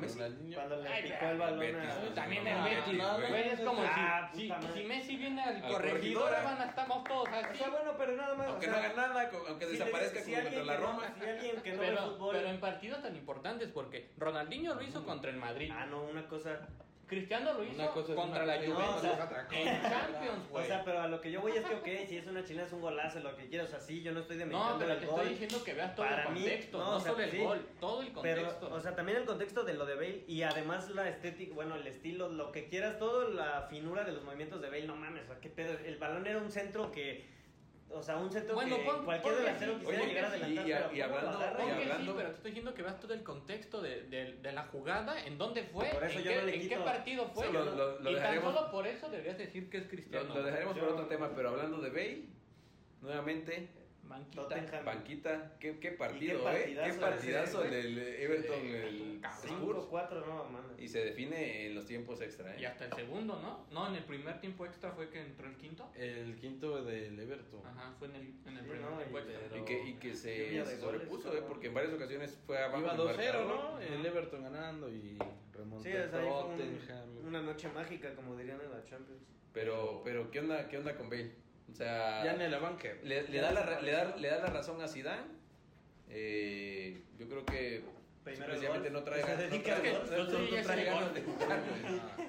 Betis. ¿A Messi? Ronaldinho. Cuando le Ay, picó el balón Betis, a... pues, También no, el no, Betis, no, güey. güey. Es como Ah, si, si, puta madre. si Messi viene al Al corregidor, van a estamos todos O así. sea, bueno, pero nada más. Aunque o no sea, haga nada, aunque si desaparezca si como contra la que no- Roma. Si alguien que no ve Pero, fútbol... pero en partidos tan importantes, porque Ronaldinho lo hizo contra el Madrid. Ah, no, una cosa... Cristiano lo hizo contra la Juventus. en Champions, O güey. sea, pero a lo que yo voy es que, ok, si es una chilena es un golazo, lo que quieras, así, yo no estoy no, demeritando pero el te gol. estoy diciendo que veas todo Para el mí, contexto, no, no, o sea, solo el sí. gol, todo el Pero, contexto. o sea, también el contexto de lo de Bale y además la estética, bueno, el estilo, lo que quieras, todo la finura de los movimientos de Bale, no mames, o sea, qué pedo. El balón era un centro que, o sea, un centro Bueno, que pon- cualquier delantero sí. quisiera Oye, llegar a y- adelantar. y y ¿cómo lo hablando- y que sí, hablando- pero te estoy diciendo que veas todo el contexto de, de, de la jugada, en dónde fue, Por eso en, yo qué, no le en qué partido fue. Sí, lo- lo- lo y tan solo por eso deberías decir que es cristiano. lo dejaremos por Yo- otro tema, pero hablando de Bale, nuevamente, Banquita. Tottenham. banquita, qué, qué partido, qué ¿eh? Qué partidazo el del Everton, Sí, el cabrón. Spurs. 5-4, no mames. Y se define en los tiempos extra, Y ¿eh? hasta el segundo, ¿no? No, en el primer tiempo extra fue que entró el quinto. El quinto del Everton. Ajá, fue en el, en el Sí, primer no, tiempo y- extra. pero- Y que, y que se, se goles, sobrepuso, ¿eh? Porque en varias ocasiones fue abajo. Iba el 2-0, marcador. ¿no? El Everton ganando y remontó Sí, o sea, ahí fue un- Tottenham. una noche mágica, como dirían en la Champions. Pero, pero ¿qué onda, qué onda con Bale? O sea, Ya en la banca. le, le da la, le, da, le da la razón a Zidane. Eh, yo creo que golf, no trae ganas- no trae- golf. no- no- no trae ganas golf. de jugar.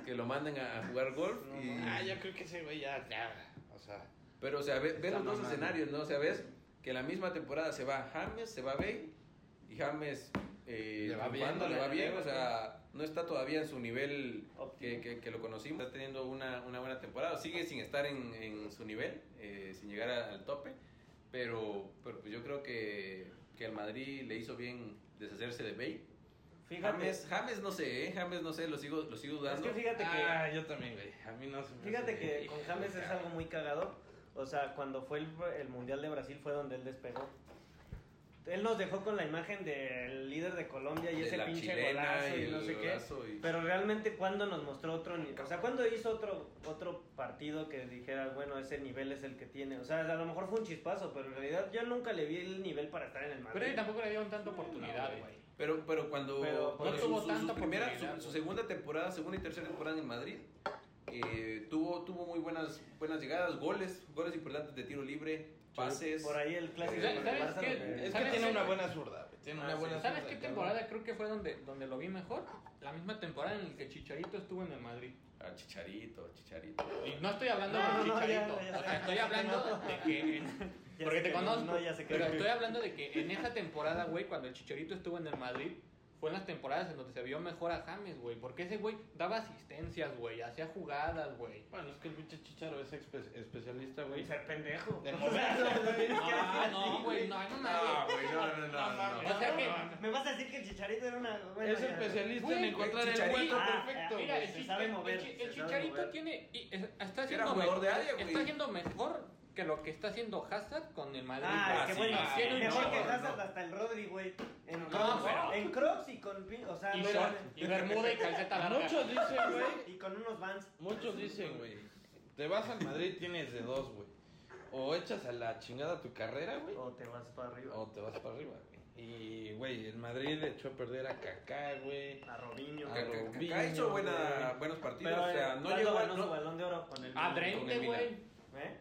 Que lo manden a, a jugar golf. No, y- Ah, yo creo que ese güey ya, ya, o sea, Pero, o sea, ve, ve los dos escenarios, ¿no? O sea, ves que la misma temporada se va James, se va Bale, y James eh, Le va bien, le va bien, o sea, no está todavía en su nivel que, que, que lo conocimos, está teniendo una, una buena temporada, sigue sin estar en, en su nivel, eh, sin llegar a- al tope, pero, pero pues yo creo que, que el Madrid le hizo bien deshacerse de Bale. Fíjate, James, James no sé, ¿eh? James no sé, lo sigo, lo sigo es dudando. que fíjate que... Ah, yo también, güey. A mí no se me Fíjate hace- que con James es algo muy cagado. O sea, cuando fue el, el Mundial de Brasil fue donde él despegó. Él nos dejó con la imagen del líder de Colombia y De ese pinche golazo y, y no sé qué. y- Pero realmente cuando nos mostró otro nivel, o sea, cuando hizo otro otro partido que dijera, bueno, ese nivel es el que tiene. O sea, a lo mejor fue un chispazo, pero en realidad yo nunca le vi el nivel para estar en el Madrid. Pero ahí tampoco le dieron tanta oportunidad, No, güey. Pero, pero cuando, Pero cuando no su, tuvo su- tanta su primera, su, su segunda temporada, segunda y tercera temporada en Madrid, eh, tuvo, tuvo muy buenas, buenas llegadas, goles, goles importantes de tiro libre, pases. Por ahí el clásico ¿Sabes Barça qué? Es que ¿Sabes tiene una buena zurda. Tiene Ah, una sí. buena ¿Sabes zurda, qué temporada creo que fue donde, donde lo vi mejor? La misma temporada en la que Chicharito estuvo en el Madrid. Ah, chicharito, chicharito. Y no estoy hablando No, de no, ya, Chicharito. ya, ya. o sea, estoy hablando de que. en- porque te conozco. no, ya sé que pero estoy hablando de que en esa temporada, güey, cuando el Chicharito estuvo en el Madrid, fue en las temporadas en donde se vio mejor a James, güey. Porque ese güey daba asistencias, güey. Hacía jugadas, güey. Bueno, es que el pinche Chicharo es espe- especialista, güey. Ser pendejo. De no, así, güey, no, no No, güey, no, no, no, no, no. O sea que. Me vas a decir que el chicharito era una. bueno, Es especialista en encontrar el hueco Ah, perfecto. Mira, el, se sabe el- mover, el el sabe Chicharito mover. tiene. y es- está Era haciendo, jugador de área, güey. está haciendo mejor que lo que está haciendo Hazard con el Madrid. Ah, es que bueno, sí, mejor no, que no. Hazard hasta el Rodri, güey. En No, en Crocs y con, o sea, y, no short, y bermuda y calceta larga. Muchos dicen, güey. y con unos Vans. Muchos dicen, güey. Te vas al Madrid, tienes de dos, güey. O echas a la chingada tu carrera, güey. O te vas para arriba. O te vas para arriba, güey. Y, güey, el Madrid le echó a perder a Kaká, güey. A Robinho. Ca- Robinho, Kaká hizo buena, buenos partidos, Pero o sea, no ¿cuándo llegó a... su No, balón de oro con el A Drente, güey. ¿Eh?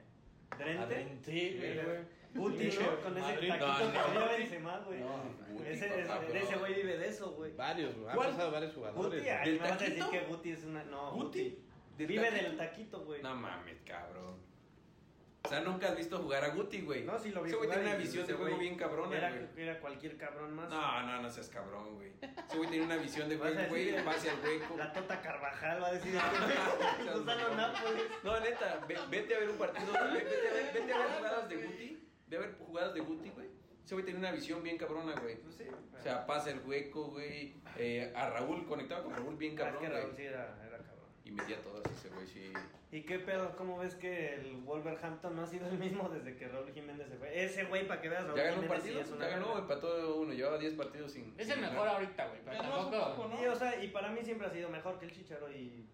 ¿Drente? Drente, güey. Guti, Pinche ¿no? Con ese Madrid. taquito No, que tenía Benzema, güey. No, Guti, Ese, papá, ese, ese güey vive de eso, güey. Varios, güey. Han pasado varios jugadores. Guti, ¿Del me vas a decir taquito? que Guti es una. No, ¿Guti? Guti. ¿Del Vive del taquito, güey. No mames, cabrón. O sea, nunca has visto jugar a Guti, güey. No, sí lo vi. Ese güey tiene una visión de juego güey bien cabrona, Era, güey. era cualquier cabrón más. No, no, no seas cabrón, güey. Ese güey tiene una visión de güey, decir, pase al hueco. La Tota Carvajal va a decir. Nápoles. No, neta, ve- vete a ver un partido, ve- vete, a ver, vete a ver jugadas de Guti, ve a ver jugadas de Guti, güey. Ese güey tiene una visión bien cabrona, güey. Pues sí. O sea, pasa el hueco, güey. Eh, a Raúl, conectado con Raúl bien Ah, es cabrón, que Raúl güey. sí era, era. Y metía todas ese güey, sí. ¿Y qué pedo? ¿Cómo ves que el Wolverhampton no ha sido el mismo desde que Raúl Jiménez se fue? Ese güey, para que veas, Raúl Ya ganó un Jiménez partido, sí es una ya ganó, empató uno, llevaba 10 partidos sin. Es sin el ganar. mejor ahorita, güey. Pero tampoco. poco, ¿no? Y, o sea, y para mí siempre ha sido mejor que el Chicharo y...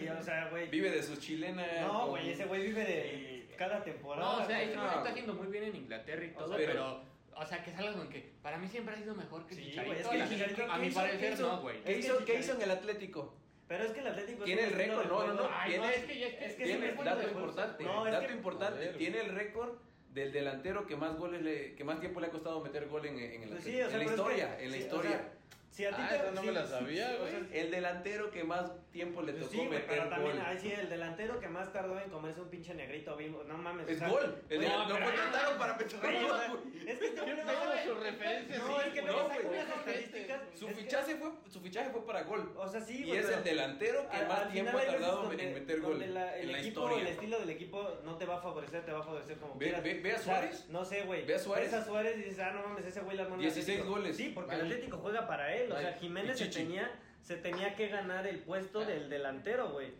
Y, o sea, güey... Vive de sus chilenas. No, con- güey, ese güey vive de cada temporada. No, o sea, güey. este no, güey está haciendo muy bien en Inglaterra y todo, sea, pero- pero. O sea, que es algo en que para mí siempre ha sido mejor que Sí, Chicharito. güey, es que. Chicharito, a ¿qué mi hizo? parecer no, güey. ¿Qué Es que hizo, ¿Qué hizo en el Atlético? Pero es que el Atlético... Tiene es el récord, no, no, no. Ay, tiene, no, es que es que- es que tiene- es dato importante, No, es dato que- importante, ver. tiene el récord del delantero que más goles le, que más tiempo le ha costado meter gol en, en el Pues sí, Atlético. o sea, en la es historia, que- en la sí, o historia. sea, si a ti Ah, te... esa no sí, me la sabía, sí, o güey. sea, el delantero que más tiempo le Pues tocó sí, güey, meter pero gol. también, ahí sí, el delantero que más tardó en comerse un pinche negrito bimbo, no mames. o Es sea, gol. El güey, no, lo pero- contrataron para meter güey, o gol. güey. es que este güey no, Todas sus güey, referencias, no, es que güey. no, No, saca güey. unas estadísticas. Su fichaje fue su fichaje fue para gol. O sea, sí, Y es el delantero que más tiempo ha tardado en meter gol en la equipo, historia. El estilo del equipo no te va a favorecer, te va a favorecer como quieras. ve- a Suárez. no sé, güey. Ve a Suárez. Ves a Suárez y dices, ah, no mames, ese güey la armó en el 16 Atlético. goles. Sí, porque el Atlético juega para él. O sea. Jiménez se tenía, se tenía que ganar el puesto del delantero, güey.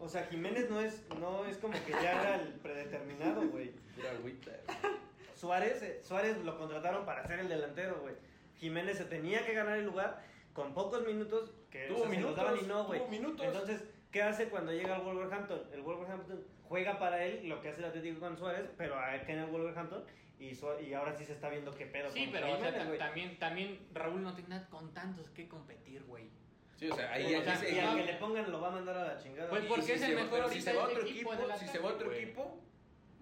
O sea, Jiménez no es, no es como que ya era el predeterminado, güey. Pura agüita. Suárez, eh, Suárez lo contrataron para ser el delantero, güey. Jiménez se tenía que ganar el lugar con pocos minutos que Tuvo o sea, se los minutos, daban y no, güey. minutos. Entonces, ¿qué hace cuando llega al Wolverhampton? El Wolverhampton juega para él lo que hace el Atlético con Suárez, pero acá en el Wolverhampton y, Su- y ahora sí se está viendo qué pedo Sí, con pero o sea, también, también Raúl no tiene nada con tantos que competir, güey. Sí, o sea, ahí Y o sea, ese- y al que le pongan lo va a mandar a la chingada. Pues Y- porque si es el se mejor pero si ahorita se va a otro equipo, si se va a otro equipo,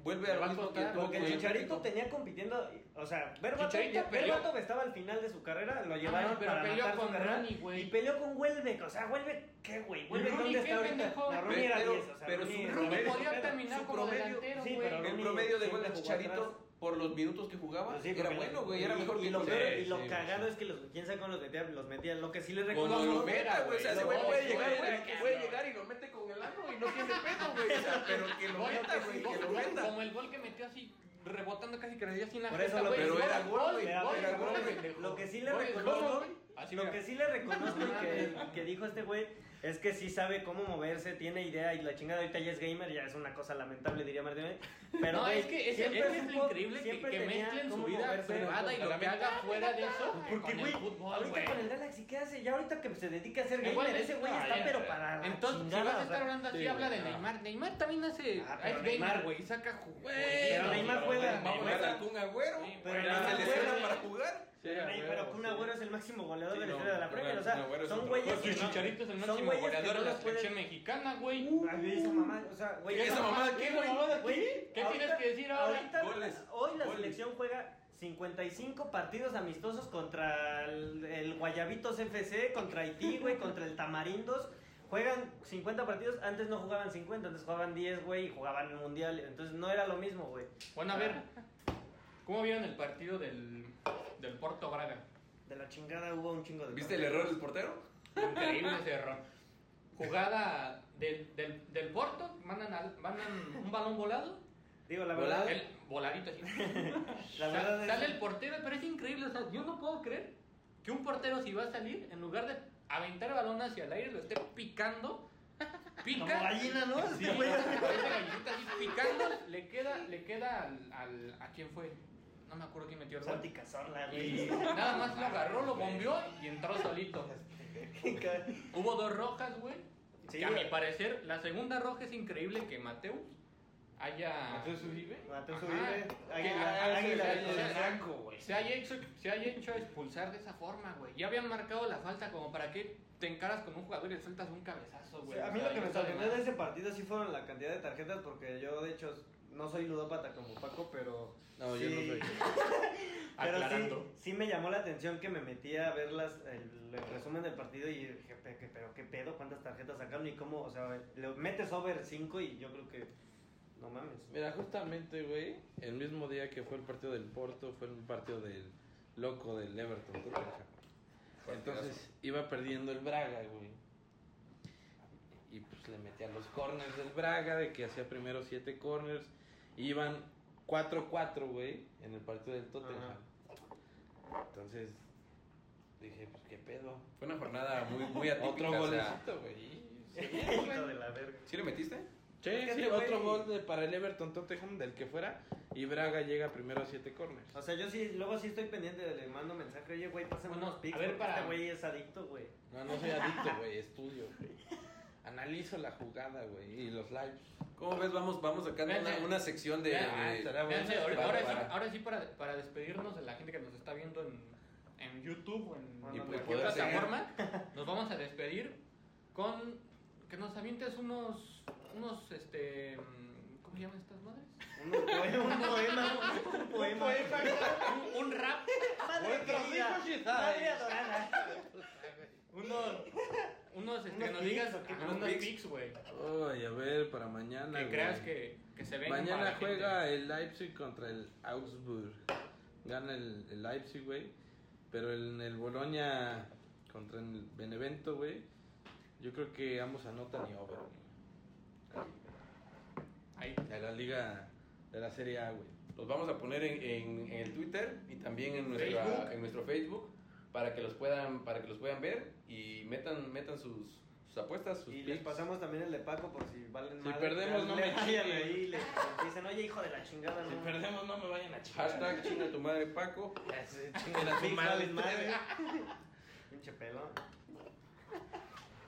vuelve a mismo tiempo Porque el que Chicharito tenía compitiendo, o sea, Berbato, Chicharito ya- peleó- Berbato estaba al final de su carrera, lo llevaron Ay, pero para peleó matar su con carrera Rooney, güey. y peleó con Welbeck, o sea, Welbeck, ¿qué güey? Welbeck Rooney, dónde ¿qué está ahorita? pendejo? La Rooney era Pero- 10, o sea, pero Rooney, su Rooney promedio- podía terminar su como promedio- delantero, sí, güey. pero El Rooney promedio de siempre gol de jugó Chicharito atrás. Por los minutos que jugaba Pues sí, era bueno, güey, era y- mejor y que lo, Courtois. peor- y lo sí, cagado sí. es que los, quién sabe cómo los metía, los metía, lo que sí les Con reconozco. Cuando lo meta, güey, o sea, ese güey. No, puede llegar, güey, puede llegar y lo mete con el ano y no tiene pedo, güey, o sea, pero que lo meta, güey, que lo meta. Como el gol que metió así, rebotando casi que le dio sin la Por eso lo- güey. pero era gol, güey, era gol. Lo que sí le reconozco, lo que sí le reconozco y que dijo este güey es que sí sabe cómo moverse, tiene idea y la chingada ahorita ya es gamer, ya es una cosa lamentable diría Martín. Pero no, güey, es que es, siempre es que es supo- lo increíble que, siempre que tenía mezclen su cómo vida moverse. privada y lo que haga fuera de eso Porque, con güey, ahorita güey. con el Galaxy, ¿qué hace? Ya ahorita que se dedica a ser Igual gamer, es- ese güey está pero para la Entonces, si chingada, vas a estar hablando así, sí, habla de Neymar. Neymar también hace. Ah, es pero gamer, Neymar- güey. Saca ju- Pero Neymar juega- Va a Kun Agüero, Sí, pero Neymar se juega- para jugar. Pero, Kun sí. Agüero es el máximo goleador Sí, de la no, historia de la Premier, o sea, son güeyes Pues que Chicharito es el son máximo goleador de la selección mexicana, güey. Esa mamá, o sea, güey, ¿Esa mamada qué, güey? Güey, ¿Qué ahorita- tienes que decir ahora? ahorita, Goles. hoy la Goles. selección juega 55 partidos amistosos contra el, el Guayabitos FC, contra Haití, güey, contra el Tamarindos. Juegan 50 partidos, antes no jugaban 50, antes jugaban 10, güey, y jugaban el mundial. Entonces no era lo mismo, güey. Bueno, a ver. ¿Cómo vieron el partido del, del Porto Braga? De la chingada hubo un chingo de. ¿Viste el error del portero? Increíble ese error. Jugada del, del, del Porto, mandan, al- mandan un balón volado. Digo, la ¿Volado? verdad, El voladito así. la Sa- verdad es. sale el portero, pero es increíble. O sea, yo no puedo creer que un portero, si va a salir, en lugar de aventar el balón hacia el aire, lo esté picando. Pica. Como gallina, ¿no? Sí, parece gallinita así picando. Le queda, le queda al, al- ¿A quién fue? No me acuerdo quién metió el gol. Santi Cazorla, Y güey. nada más lo agarró, lo bombeó y entró solito. Hubo dos rojas, güey. Sí, que a mi parecer, la segunda roja es increíble que Mateus haya. ¿Mateus Uribe? Mateus Ajá. Uribe, Que- Águila, Águila, de güey. Se haya, hecho, se haya hecho expulsar de esa forma, güey. Ya habían marcado la falta, como para que te encaras con un jugador y le sueltas un cabezazo, Sí, güey. a O mí sea, lo que me sorprendió de ese partido sí fueron la cantidad de tarjetas, porque yo de hecho no soy ludópata como Paco, pero. No, sí, yo no soy. Pero sí, Aclarando. sí me llamó la atención que me metí a ver las, el, el resumen del partido y dije, "Pe- que- pero qué pedo, cuántas tarjetas sacaron y cómo, o sea, le metes over 5 y yo creo que. No mames. Mira, justamente, güey, el mismo día que fue el partido del Porto, fue el partido del loco del Everton. Entonces iba perdiendo el Braga, güey. Y pues le metía los corners del Braga, de que hacía primero siete corners. Iban 4-4, güey, en el partido del Tottenham. Entonces dije, pues qué pedo. Fue una jornada muy, muy atípica. Otro golecito, güey. Hijo de la verga. ¿Sí le metiste? Sí, sí, este otro gol de- para el Everton Tottenham, del que fuera. Y Braga llega primero a siete corners. O sea, yo sí, luego sí estoy pendiente, le mando mensaje, oye, güey, pásame Bueno, unos pics, a ver, porque para- este güey es adicto, güey. No, no soy adicto, güey, estudio, güey. Analizo la jugada, güey, y los lives. ¿Cómo ves? Vamos, vamos sacando una, una sección de... Ah, de-. Véanse, ahora, para- ahora sí, para- ahora sí para, para despedirnos de la gente que nos está viendo en, en YouTube o en Y cualquier pues seguir. plataforma, nos vamos a despedir con que nos avientes unos, unos, este, ¿cómo se llaman estas madres? Un poema, un poema, un poema. Un, un rap, Madre unos, unos, este, Unos que nos pics, digas, Unos pics, güey, Ay, a ver, para mañana. que creas que, que se para Mañana gente. juega el Leipzig contra el Augsburg. Gana el, el Leipzig, güey. Pero en el Boloña contra el Benevento, güey. Yo creo que ambos anotan y over, güey. Ahí. De la liga de la Serie A, güey. Los vamos a poner en, en- en el Twitter y también en, nuestra, Facebook. en nuestro Facebook para que los puedan para que los puedan ver y metan metan sus, sus apuestas, sus Y les picks. pasamos también el de Paco por si valen Si madre. perdemos, no me chinguen. ahí y le dicen, oye, hijo de la chingada, no. Si perdemos, no me vayan a chingar. Hashtag chinga tu madre Paco. Chinguen a su Pix, madre. madre. Pinche pelo.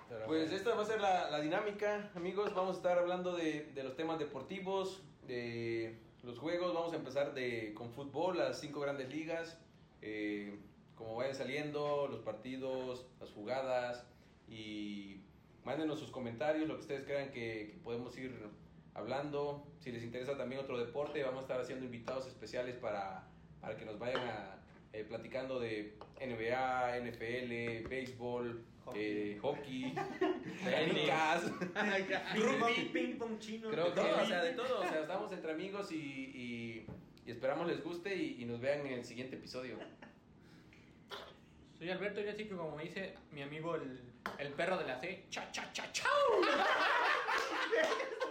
Pero, Pues esta va a ser la, la dinámica, amigos. Vamos a estar hablando de, de los temas deportivos, de los juegos. Vamos a empezar de, con fútbol, las cinco grandes ligas. eh, como vayan saliendo, los partidos, las jugadas. Y mándenos sus comentarios, lo que ustedes crean que, que podemos ir hablando. Si les interesa también otro deporte, vamos a estar haciendo invitados especiales para, para que nos vayan a, eh, platicando de NBA, NFL, béisbol, Hockey. eh, hockey, Tenis. canicas, Ping pong, ping pong chino. Creo de todo, que- o sea, de todo. O sea, estamos entre amigos y, y- y esperamos les guste y, y nos vean en el siguiente episodio. Soy Alberto y así que como dice mi amigo el, el perro de la C, cha cha cha chau.